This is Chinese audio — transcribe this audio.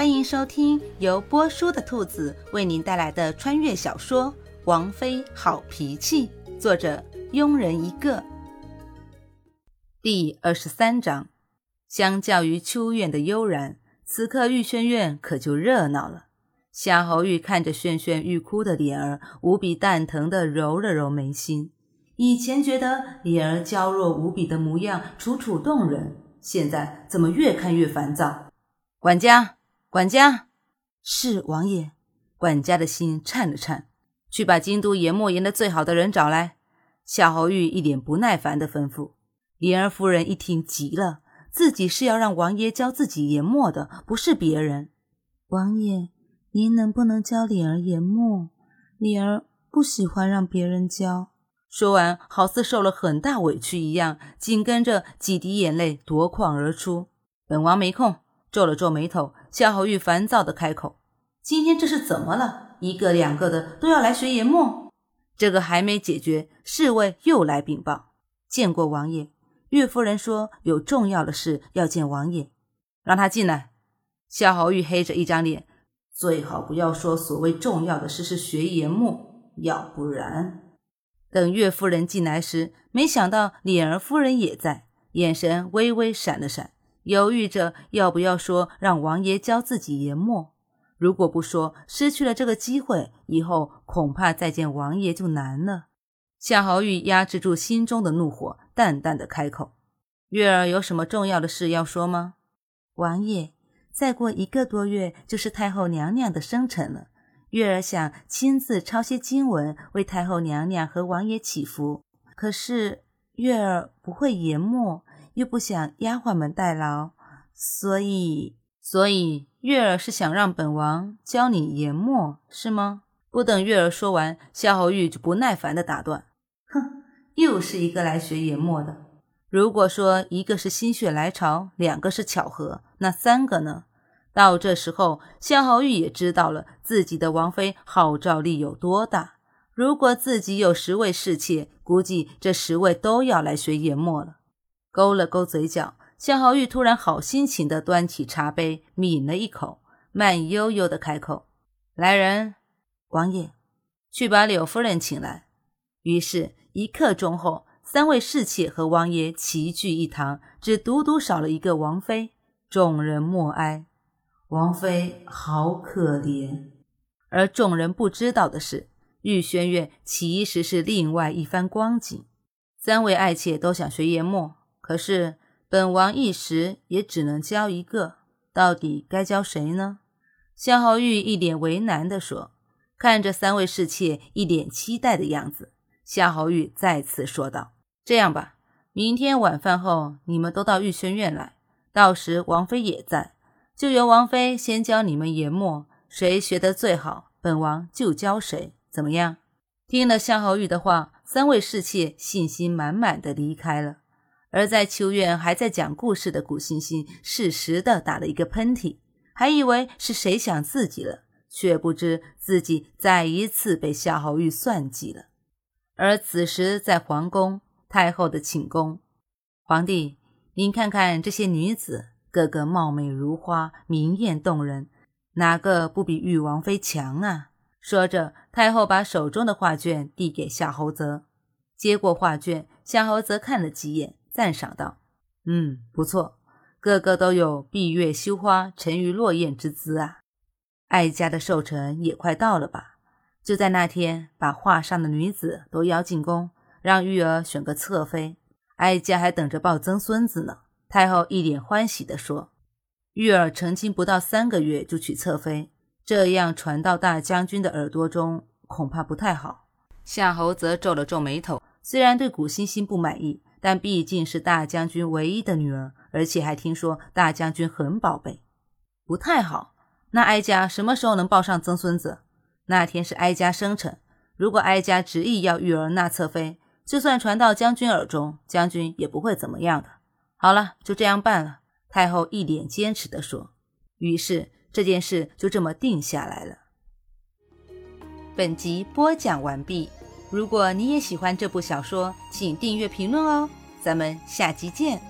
欢迎收听由波叔的兔子为您带来的穿越小说《王妃好脾气》，作者庸人一个。第二十三章。相较于秋院的悠然，此刻玉轩院可就热闹了。夏侯玉看着轩轩欲哭的脸儿，无比蛋疼地揉了揉眉心。以前觉得莲儿娇弱无比的模样楚楚动人，现在怎么越看越烦躁？管家，管家，是王爷。管家的心颤了颤，去把京都研墨研的最好的人找来。夏侯玉一脸不耐烦的吩咐。莲儿夫人一听急了，自己是要让王爷教自己研墨的，不是别人。王爷。您能不能教李儿研墨？李儿不喜欢让别人教。说完，好似受了很大委屈一样，紧跟着几滴眼泪夺眶而出。本王没空，皱了皱眉头，夏侯玉烦躁的开口：“今天这是怎么了？一个两个的都要来学研墨？这个还没解决，侍卫又来禀报：见过王爷。岳夫人说有重要的事要见王爷，让他进来。”夏侯玉黑着一张脸。最好不要说所谓重要的事是学研墨，要不然……等岳夫人进来时，没想到脸儿夫人也在，眼神微微闪了闪，犹豫着要不要说让王爷教自己研墨。如果不说，失去了这个机会，以后恐怕再见王爷就难了。夏侯玉压制住心中的怒火，淡淡的开口：“月儿有什么重要的事要说吗？”王爷。再过一个多月就是太后娘娘的生辰了，月儿想亲自抄些经文为太后娘娘和王爷祈福。可是月儿不会研墨，又不想丫鬟们代劳，所以，所以月儿是想让本王教你研墨，是吗？不等月儿说完，夏侯玉就不耐烦地打断：“哼，又是一个来学研墨的。如果说一个是心血来潮，两个是巧合，那三个呢？”到这时候，夏侯玉也知道了自己的王妃号召力有多大。如果自己有十位侍妾，估计这十位都要来学研墨了。勾了勾嘴角，向浩玉突然好心情地端起茶杯，抿了一口，慢悠悠地开口：“来人，王爷，去把柳夫人请来。”于是，一刻钟后，三位侍妾和王爷齐聚一堂，只独独少了一个王妃。众人默哀。王妃好可怜，而众人不知道的是，玉轩院其实是另外一番光景。三位爱妾都想学研墨，可是本王一时也只能教一个，到底该教谁呢？夏侯玉一脸为难地说。看着三位侍妾一脸期待的样子，夏侯玉再次说道：“这样吧，明天晚饭后你们都到玉轩院来，到时王妃也在。”就由王妃先教你们研墨，谁学得最好，本王就教谁，怎么样？听了夏侯玉的话，三位侍妾信心满满的离开了。而在秋院还在讲故事的古欣欣，适时的打了一个喷嚏，还以为是谁想自己了，却不知自己再一次被夏侯玉算计了。而此时在皇宫，太后的寝宫，皇帝，您看看这些女子。个个貌美如花，明艳动人，哪个不比玉王妃强啊？说着，太后把手中的画卷递给夏侯泽，接过画卷，夏侯泽看了几眼，赞赏道：“嗯，不错，个个都有闭月羞花，沉鱼落雁之姿啊。哀家的寿辰也快到了吧？就在那天，把画上的女子都邀进宫，让玉儿选个侧妃。哀家还等着抱曾孙子呢。”太后一脸欢喜地说：“玉儿成亲不到三个月就娶侧妃，这样传到大将军的耳朵中，恐怕不太好。”夏侯则皱了皱眉头，虽然对古欣欣不满意，但毕竟是大将军唯一的女儿，而且还听说大将军很宝贝，不太好。那哀家什么时候能抱上曾孙子？那天是哀家生辰，如果哀家执意要玉儿纳侧妃，就算传到将军耳中，将军也不会怎么样的。好了，就这样办了。太后一脸坚持地说。于是这件事就这么定下来了。本集播讲完毕。如果你也喜欢这部小说，请订阅、评论哦。咱们下集见。